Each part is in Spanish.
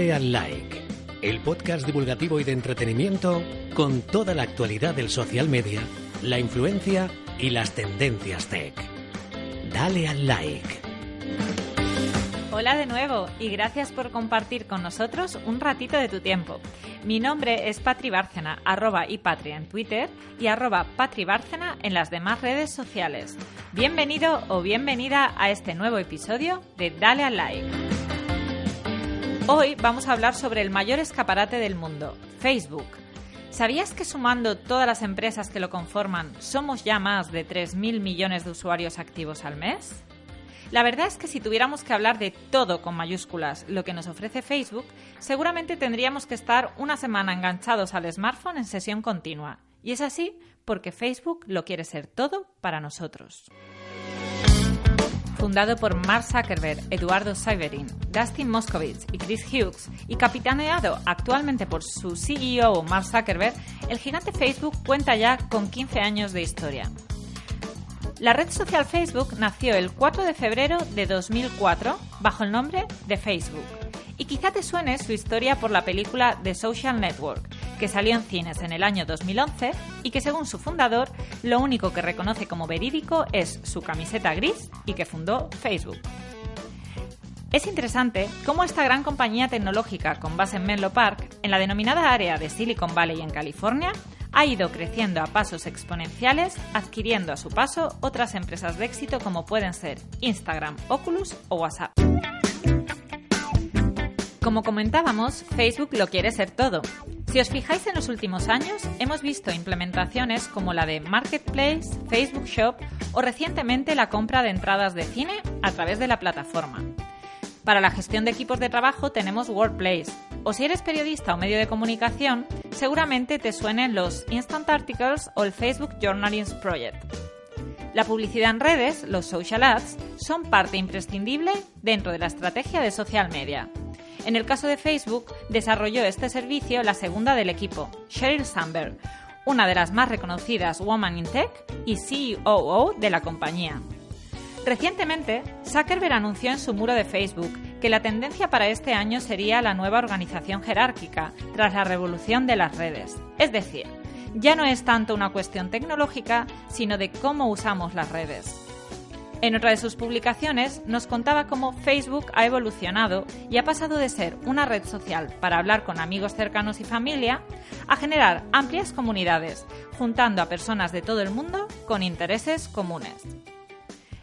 Dale al like, el podcast divulgativo y de entretenimiento con toda la actualidad del social media, la influencia y las tendencias tech. Dale al like. Hola de nuevo y gracias por compartir con nosotros un ratito de tu tiempo. Mi nombre es Patri Bárcena, arroba y Patri en Twitter y arroba Patri Bárcena en las demás redes sociales. Bienvenido o bienvenida a este nuevo episodio de Dale al like. Hoy vamos a hablar sobre el mayor escaparate del mundo, Facebook. ¿Sabías que sumando todas las empresas que lo conforman somos ya más de 3.000 millones de usuarios activos al mes? La verdad es que si tuviéramos que hablar de todo con mayúsculas lo que nos ofrece Facebook, seguramente tendríamos que estar una semana enganchados al smartphone en sesión continua. Y es así porque Facebook lo quiere ser todo para nosotros. Fundado por Mark Zuckerberg, Eduardo Severin, Dustin Moskovitz y Chris Hughes, y capitaneado actualmente por su CEO Mark Zuckerberg, el gigante Facebook cuenta ya con 15 años de historia. La red social Facebook nació el 4 de febrero de 2004 bajo el nombre de Facebook. Y quizá te suene su historia por la película The Social Network, que salió en cines en el año 2011 y que según su fundador lo único que reconoce como verídico es su camiseta gris y que fundó Facebook. Es interesante cómo esta gran compañía tecnológica con base en Menlo Park, en la denominada área de Silicon Valley en California, ha ido creciendo a pasos exponenciales, adquiriendo a su paso otras empresas de éxito como pueden ser Instagram, Oculus o WhatsApp. Como comentábamos, Facebook lo quiere ser todo. Si os fijáis en los últimos años, hemos visto implementaciones como la de Marketplace, Facebook Shop o recientemente la compra de entradas de cine a través de la plataforma. Para la gestión de equipos de trabajo tenemos Workplace, o si eres periodista o medio de comunicación, seguramente te suenen los Instant Articles o el Facebook Journalism Project. La publicidad en redes, los social ads, son parte imprescindible dentro de la estrategia de social media. En el caso de Facebook, desarrolló este servicio la segunda del equipo, Sheryl Sandberg, una de las más reconocidas Woman in Tech y CEO de la compañía. Recientemente, Zuckerberg anunció en su muro de Facebook que la tendencia para este año sería la nueva organización jerárquica tras la revolución de las redes. Es decir, ya no es tanto una cuestión tecnológica, sino de cómo usamos las redes. En otra de sus publicaciones nos contaba cómo Facebook ha evolucionado y ha pasado de ser una red social para hablar con amigos cercanos y familia a generar amplias comunidades, juntando a personas de todo el mundo con intereses comunes.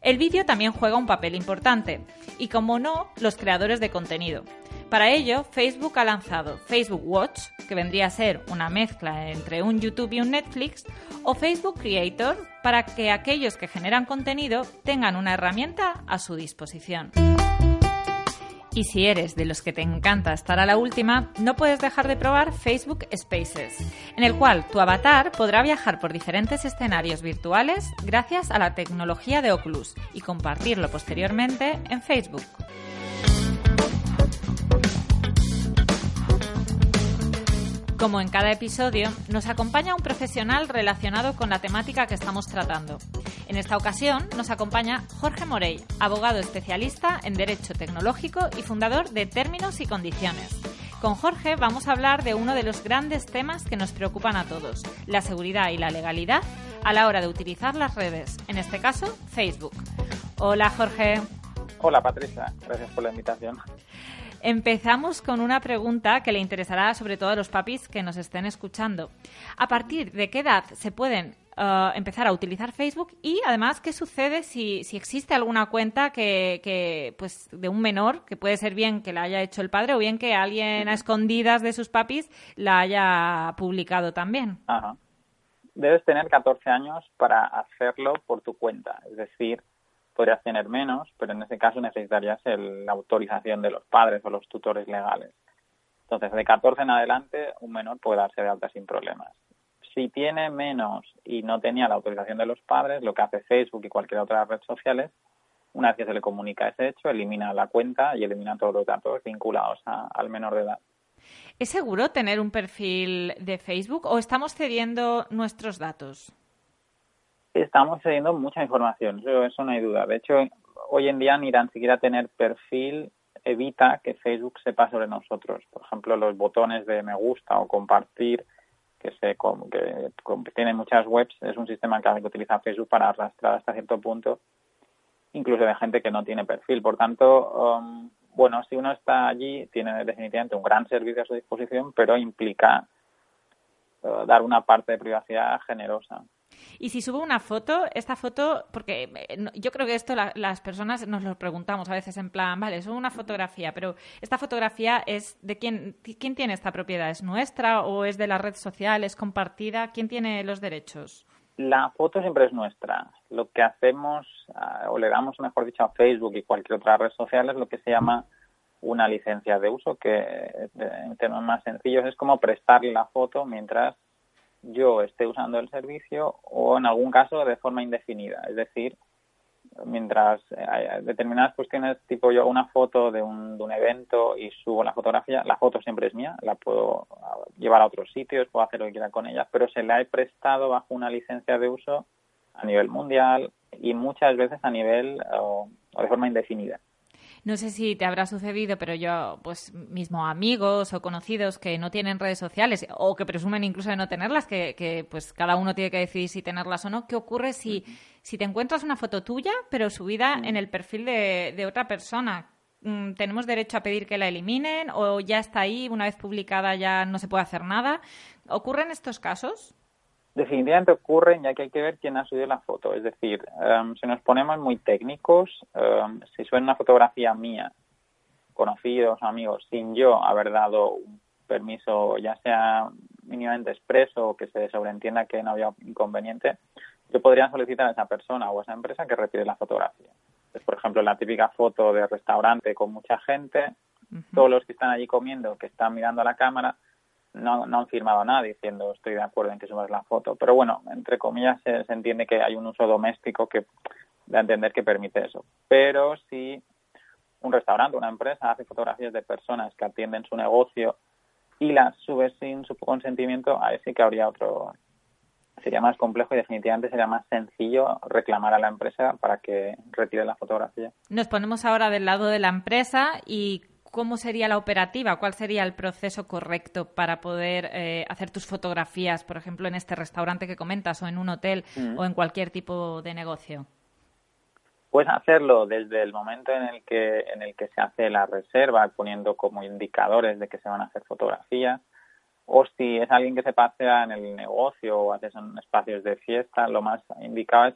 El vídeo también juega un papel importante, y como no, los creadores de contenido. Para ello, Facebook ha lanzado Facebook Watch, que vendría a ser una mezcla entre un YouTube y un Netflix, o Facebook Creator, para que aquellos que generan contenido tengan una herramienta a su disposición. Y si eres de los que te encanta estar a la última, no puedes dejar de probar Facebook Spaces, en el cual tu avatar podrá viajar por diferentes escenarios virtuales gracias a la tecnología de Oculus y compartirlo posteriormente en Facebook. Como en cada episodio, nos acompaña un profesional relacionado con la temática que estamos tratando. En esta ocasión nos acompaña Jorge Morey, abogado especialista en Derecho Tecnológico y fundador de Términos y Condiciones. Con Jorge vamos a hablar de uno de los grandes temas que nos preocupan a todos, la seguridad y la legalidad a la hora de utilizar las redes, en este caso Facebook. Hola Jorge. Hola Patricia, gracias por la invitación. Empezamos con una pregunta que le interesará sobre todo a los papis que nos estén escuchando. ¿A partir de qué edad se pueden eh, empezar a utilizar Facebook y además qué sucede si, si existe alguna cuenta que, que, pues de un menor que puede ser bien que la haya hecho el padre o bien que alguien a escondidas de sus papis la haya publicado también Ajá. debes tener 14 años para hacerlo por tu cuenta. Es decir, podrías tener menos, pero en ese caso necesitarías la autorización de los padres o los tutores legales. Entonces, de 14 en adelante, un menor puede darse de alta sin problemas. Si tiene menos y no tenía la autorización de los padres, lo que hace Facebook y cualquier otra red social una vez que se le comunica ese hecho, elimina la cuenta y elimina todos los datos vinculados al menor de edad. ¿Es seguro tener un perfil de Facebook o estamos cediendo nuestros datos? Estamos cediendo mucha información, eso no hay duda. De hecho, hoy en día ni tan siquiera tener perfil evita que Facebook sepa sobre nosotros. Por ejemplo, los botones de me gusta o compartir, que, se, que, que tienen muchas webs, es un sistema que utiliza Facebook para arrastrar hasta cierto punto, incluso de gente que no tiene perfil. Por tanto, um, bueno, si uno está allí, tiene definitivamente un gran servicio a su disposición, pero implica uh, dar una parte de privacidad generosa. Y si subo una foto, esta foto, porque eh, yo creo que esto las personas nos lo preguntamos a veces en plan, vale, subo una fotografía, pero esta fotografía es de quién, quién tiene esta propiedad, ¿es nuestra o es de la red social, es compartida? ¿Quién tiene los derechos? La foto siempre es nuestra. Lo que hacemos, ah, o le damos, mejor dicho, a Facebook y cualquier otra red social es lo que se llama una licencia de uso, que eh, en términos más sencillos es como prestarle la foto mientras yo esté usando el servicio o en algún caso de forma indefinida. Es decir, mientras hay determinadas cuestiones, tipo yo una foto de un, de un evento y subo la fotografía, la foto siempre es mía, la puedo llevar a otros sitios, puedo hacer lo que quiera con ella, pero se la he prestado bajo una licencia de uso a nivel mundial y muchas veces a nivel o de forma indefinida. No sé si te habrá sucedido, pero yo, pues mismo amigos o conocidos que no tienen redes sociales o que presumen incluso de no tenerlas, que, que pues cada uno tiene que decidir si tenerlas o no. ¿Qué ocurre si, si te encuentras una foto tuya, pero subida en el perfil de, de otra persona? Mm, ¿Tenemos derecho a pedir que la eliminen o ya está ahí, una vez publicada ya no se puede hacer nada? ¿Ocurren estos casos? Definitivamente ocurren ya que hay que ver quién ha subido la foto. Es decir, em, si nos ponemos muy técnicos, um, si suena una fotografía mía, conocidos, amigos, sin yo haber dado un permiso, ya sea mínimamente expreso o que se sobreentienda que no había inconveniente, yo podría solicitar a esa persona o a esa empresa que retire la fotografía. por ejemplo, la típica foto de restaurante con mucha gente, todos los que están allí comiendo, que están mirando a la cámara, no, no han firmado nada diciendo estoy de acuerdo en que subas la foto. Pero bueno, entre comillas se, entiende que hay un uso doméstico que da entender que permite eso. Pero si un restaurante, una empresa hace fotografías de personas que atienden su negocio y las sube sin su consentimiento, ahí sí que habría otro, sería más complejo y definitivamente sería más sencillo reclamar a la empresa para que retire la fotografía. Nos ponemos ahora del lado de la empresa y ¿cómo sería la operativa? ¿Cuál sería el proceso correcto para poder eh, hacer tus fotografías, por ejemplo, en este restaurante que comentas o en un hotel mm. o en cualquier tipo de negocio? Puedes hacerlo desde el momento en el que en el que se hace la reserva, poniendo como indicadores de que se van a hacer fotografías, o si es alguien que se pasea en el negocio o haces en espacios de fiesta, lo más indicado es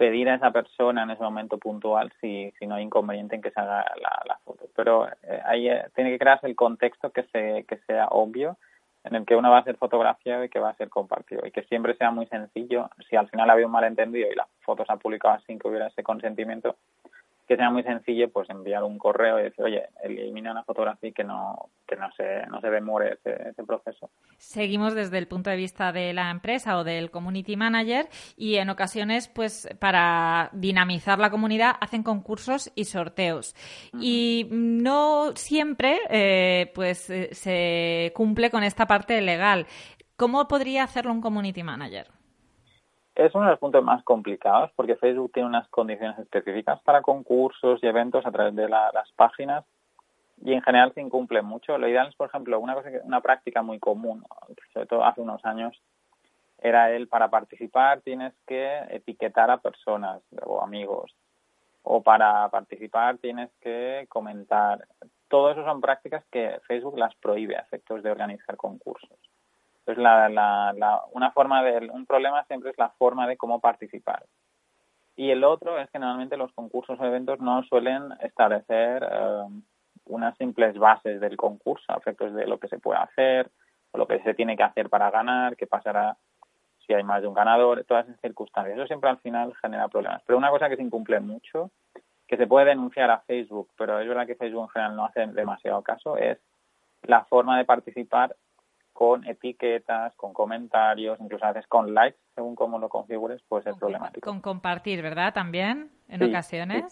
pedir a esa persona en ese momento puntual si, si no hay inconveniente en que se haga la, foto. Pero eh, ahí eh, tiene que crearse el contexto que, se, que sea obvio en el que uno va a ser fotografiado y que va a ser compartido y que siempre sea muy sencillo. Si al final había un malentendido y la foto se ha publicado sin que hubiera ese consentimiento, que sea muy sencillo pues enviar un correo y decir, oye, elimina una fotografía y que no, que no se, no se demore ese, ese proceso. Seguimos desde el punto de vista de la empresa o del community manager y en ocasiones, pues para dinamizar la comunidad, hacen concursos y sorteos. Y no siempre eh, pues eh, se cumple con esta parte legal. ¿Cómo podría hacerlo un community manager? Es uno de los puntos más complicados porque Facebook tiene unas condiciones específicas para concursos y eventos a través de las páginas y en general se incumple mucho. Lo ideal es, por ejemplo, una cosa una práctica muy común, sobre todo hace unos años, era el para participar tienes que etiquetar a personas o amigos o para participar tienes que comentar. Todo eso son prácticas que Facebook las prohíbe a efectos de organizar concursos. Entonces, la, la, una forma de, un problema siempre es la forma de cómo participar. Y el otro es que normalmente los concursos o eventos no suelen establecer eh, unas simples bases del concurso, a efectos de lo que se puede hacer, o lo que se tiene que hacer para ganar, qué pasará si hay más de un ganador, todas esas circunstancias. Eso siempre al final genera problemas. Pero una cosa que se incumple mucho, que se puede denunciar a Facebook, pero es verdad que Facebook en general no hace demasiado caso, es la forma de participar con etiquetas, con comentarios, incluso a veces con likes, según cómo lo configures, puede ser problemático. Con compartir, ¿verdad? También, en ocasiones.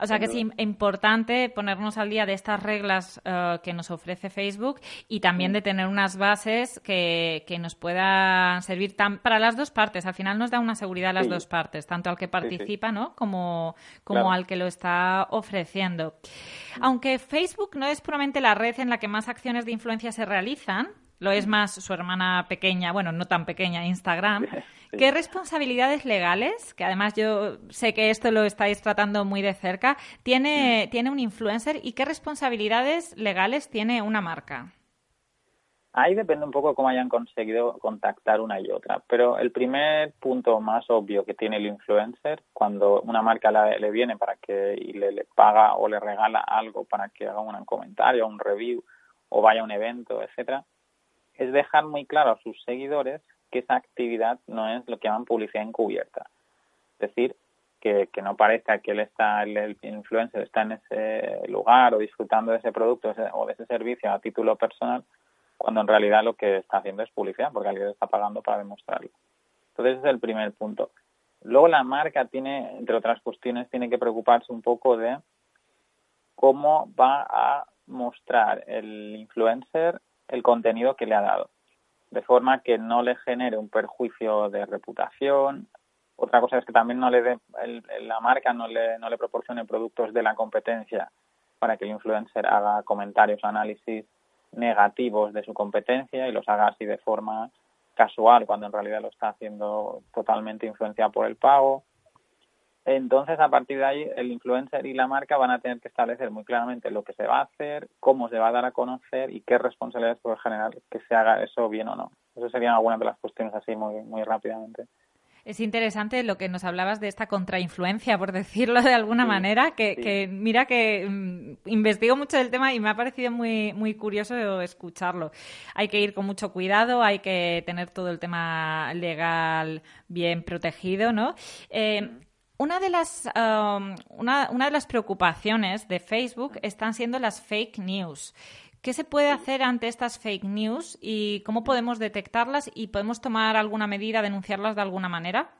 O sea que es importante ponernos al día de estas reglas eh, que nos ofrece Facebook y también de tener unas bases que, que nos puedan servir para las dos partes. Al final nos da una seguridad a las dos partes, tanto al que participa ¿no? como, como al que lo está ofreciendo. Aunque Facebook no es puramente la red en la que más acciones de influencia se realizan, lo es más su hermana pequeña, bueno, no tan pequeña, Instagram. ¿Qué responsabilidades legales, que además yo sé que esto lo estáis tratando muy de cerca, tiene, tiene un influencer y qué responsabilidades legales tiene una marca? Ahí depende un poco cómo hayan conseguido contactar una y otra, pero el primer punto más obvio que tiene el influencer cuando una marca le, viene para que y le, le, paga o le regala algo para que haga un comentario, un review o vaya a un evento, etcétera, es dejar muy claro a sus seguidores que esa actividad no es lo que llaman publicidad encubierta. Es decir, que, no parezca que él está, el, influencer está en ese lugar o disfrutando de ese producto o de ese servicio a título personal, cuando en realidad lo que está haciendo es publicidad, porque alguien está pagando para demostrarlo. Entonces ese es el primer punto. Luego la marca tiene, entre otras cuestiones, tiene que preocuparse un poco de cómo va a mostrar el influencer el contenido que le ha dado, de forma que no le genere un perjuicio de reputación. Otra cosa es que también no le dé, la marca no le, no le proporcione productos de la competencia para que el influencer haga comentarios, análisis negativos de su competencia y los haga así de forma casual cuando en realidad lo está haciendo totalmente influenciado por el pago. Entonces, a partir de ahí, el influencer y la marca van a tener que establecer muy claramente lo que se va a hacer, cómo se va a dar a conocer y qué responsabilidades puede generar que se haga eso bien o no. Eso serían algunas de las cuestiones así muy, muy rápidamente. Es interesante lo que nos hablabas de esta contrainfluencia, por decirlo de alguna manera, que, mira que mm, investigo mucho del tema y me ha parecido muy, muy curioso escucharlo. Hay que ir con mucho cuidado, hay que tener todo el tema legal bien protegido, ¿no? Eh, una de las um, una, una, de las preocupaciones de Facebook están siendo las fake news. ¿Qué se puede hacer ante estas fake news y cómo podemos detectarlas y podemos tomar alguna medida, denunciarlas de alguna manera?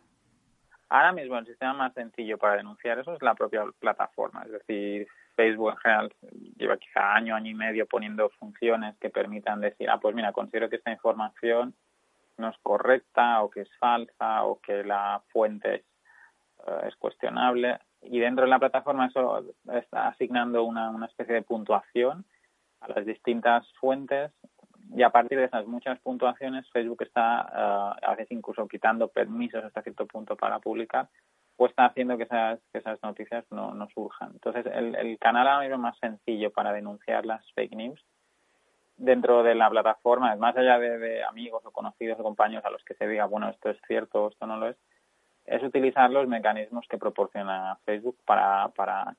Ahora mismo el sistema más sencillo para denunciar eso es la propia plataforma. Es decir, Facebook en general lleva quizá año, año y medio poniendo funciones que permitan decir, ah, pues mira, considero que esta información no es correcta o que es falsa o que la fuente es es cuestionable. Y dentro de la plataforma eso está asignando una, una especie de puntuación a las distintas fuentes. Y a partir de esas muchas puntuaciones Facebook está eh, a veces incluso quitando permisos hasta cierto punto para publicar o está haciendo que esas, que esas noticias no, no surjan. Entonces el, el canal ahora mismo más sencillo para denunciar las fake news. Dentro de la plataforma, más allá de, de amigos o conocidos o compañeros a los que se diga, bueno, esto es cierto o esto no lo es, es utilizar los mecanismos que proporciona Facebook para, para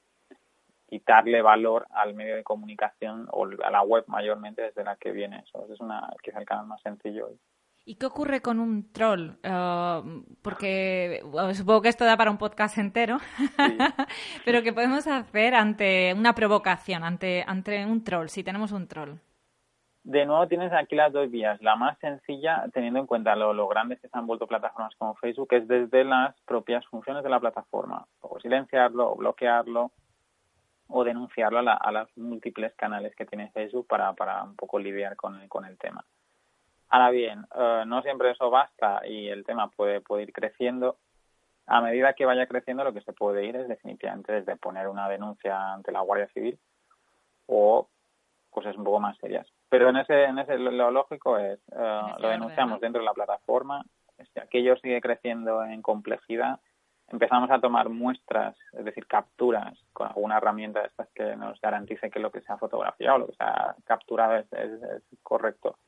quitarle valor al medio de comunicación o a la web mayormente desde la que viene eso. Es una, quizá el canal más sencillo. ¿Y qué ocurre con un troll? Uh, porque supongo que esto da para un podcast entero, pero ¿qué podemos hacer ante una provocación, ante, ante un troll, si tenemos un troll? De nuevo tienes aquí las dos vías. La más sencilla, teniendo en cuenta lo, grandes que se han vuelto plataformas como Facebook, es desde las propias funciones de la plataforma. O silenciarlo, o bloquearlo, o denunciarlo a, los múltiples canales que tiene Facebook para, un poco lidiar con el, con el tema. Ahora bien, eh, no siempre eso basta y el tema puede, puede ir creciendo. A medida que vaya creciendo, lo que se puede ir es definitivamente desde poner una denuncia ante la Guardia Civil o cosas un poco más serias. Pero en ese, en ese lo lógico es, eh, lo denunciamos dentro de la plataforma, si aquello sigue creciendo en complejidad, empezamos a tomar muestras, es decir, capturas con alguna herramienta de estas que nos garantice que lo que se ha fotografiado, lo que se ha capturado es, correcto,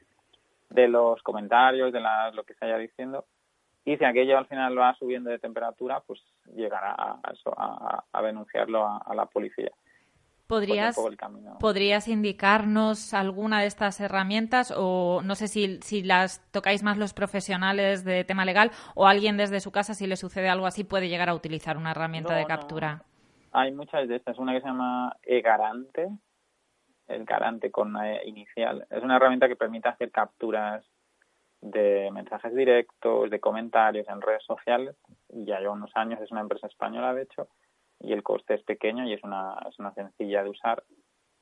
de los comentarios, de lo que se haya diciendo, y si aquello al final va subiendo de temperatura, pues llegará a, eso, a, denunciarlo a la policía. ¿Podrías, ¿Podrías indicarnos alguna de estas herramientas o no sé si, si las tocáis más los profesionales de tema legal o alguien desde su casa, si le sucede algo así, puede llegar a utilizar una herramienta de captura? Hay muchas de estas. Una que se llama eGarante, el garante con e inicial. Es una herramienta que permite hacer capturas de mensajes directos, de comentarios en redes sociales. Ya lleva unos años, es una empresa española, de hecho y el coste es pequeño y es una, es una sencilla de usar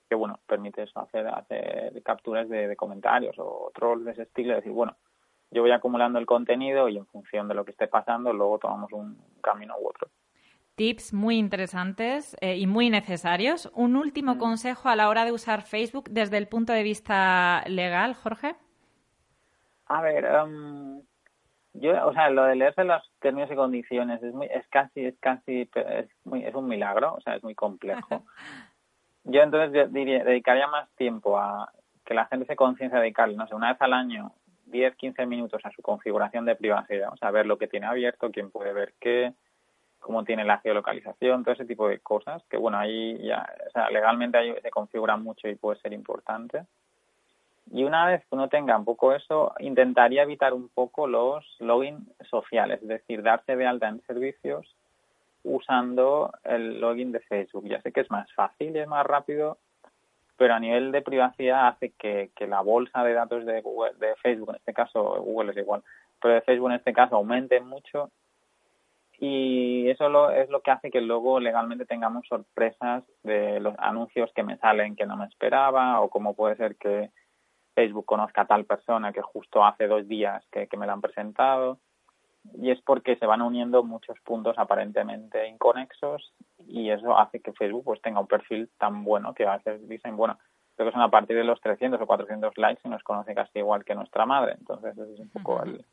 que bueno permite eso hacer hacer capturas de, comentarios o trolls de ese estilo decir bueno yo voy acumulando el contenido y en función de lo que esté pasando luego tomamos un camino u otro tips muy interesantes eh, y muy necesarios. Un último mm. consejo a la hora de usar Facebook desde el punto de vista legal Jorge. A ver um, yo, o sea, lo de leerse los términos y condiciones es muy, es casi, es casi, es muy, es un milagro, o sea, es muy complejo. Yo entonces diría, dedicaría más tiempo a que la gente se conciencia de dedicarle, no sé, una vez al año, 10, 15 minutos a su configuración de privacidad, o sea, ver lo que tiene abierto, quién puede ver qué, cómo tiene la geolocalización, todo ese tipo de cosas, que bueno, ahí ya, o sea, legalmente ahí se configura mucho y puede ser importante. Y una vez que uno tenga un poco eso, intentaría evitar un poco los login sociales, es decir, darse de alta en servicios usando el login de Facebook. Ya sé que es más fácil y es más rápido, pero a nivel de privacidad hace que, que la bolsa de datos de Google, de Facebook, en este caso Google es igual, pero de Facebook en este caso aumente mucho y eso lo, es lo que hace que luego legalmente tengamos sorpresas de los anuncios que me salen que no me esperaba o como puede ser que Facebook conozca a tal persona que justo hace dos días que, me la han presentado y es porque se van uniendo muchos puntos aparentemente inconexos y eso hace que Facebook pues tenga un perfil tan bueno que a veces dicen, bueno, creo que son a partir de los 300 o 400 likes y nos conoce casi igual que nuestra madre. Entonces ese es un poco el,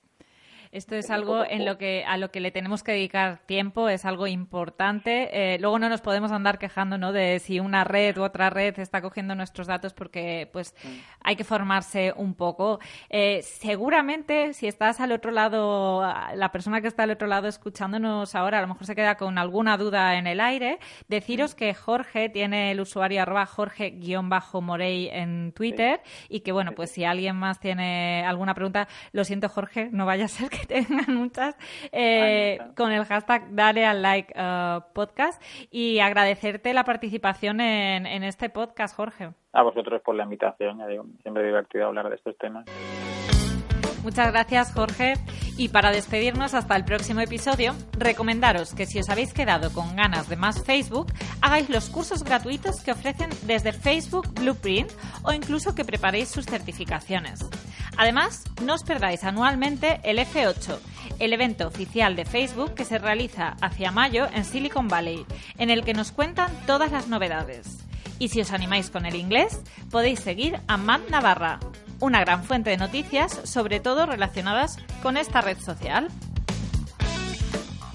esto es algo en lo que a lo que le tenemos que dedicar tiempo, es algo importante. Eh, luego no nos podemos andar quejando, ¿no? De si una red u otra red está cogiendo nuestros datos, porque pues mm. hay que formarse un poco. Eh, seguramente, si estás al otro lado, la persona que está al otro lado escuchándonos ahora, a lo mejor se queda con alguna duda en el aire. Deciros mm. que Jorge tiene el usuario arroba Jorge-Morey en Twitter y que bueno, pues si alguien más tiene alguna pregunta, lo siento Jorge, no vaya a ser que tengan muchas eh, con el hashtag Dale al Like uh, Podcast y agradecerte la participación en, en este podcast, Jorge. A vosotros por la invitación, ya digo, siempre divertido hablar de estos temas. Muchas gracias, Jorge. Y para despedirnos hasta el próximo episodio, recomendaros que si os habéis quedado con ganas de más Facebook, hagáis los cursos gratuitos que ofrecen desde Facebook Blueprint o incluso que preparéis sus certificaciones. Además, no os perdáis anualmente el F8, el evento oficial de Facebook que se realiza hacia mayo en Silicon Valley, en el que nos cuentan todas las novedades. Y si os animáis con el inglés, podéis seguir a Matt Navarra, una gran fuente de noticias, sobre todo relacionadas con esta red social.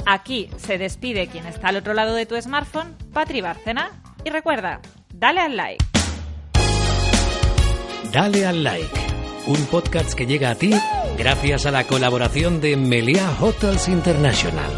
Aquí se despide quien está al otro lado de tu smartphone, Patri Bárcena, y recuerda, dale al like. Dale al like un podcast que llega a ti gracias a la colaboración de Meliá Hotels International.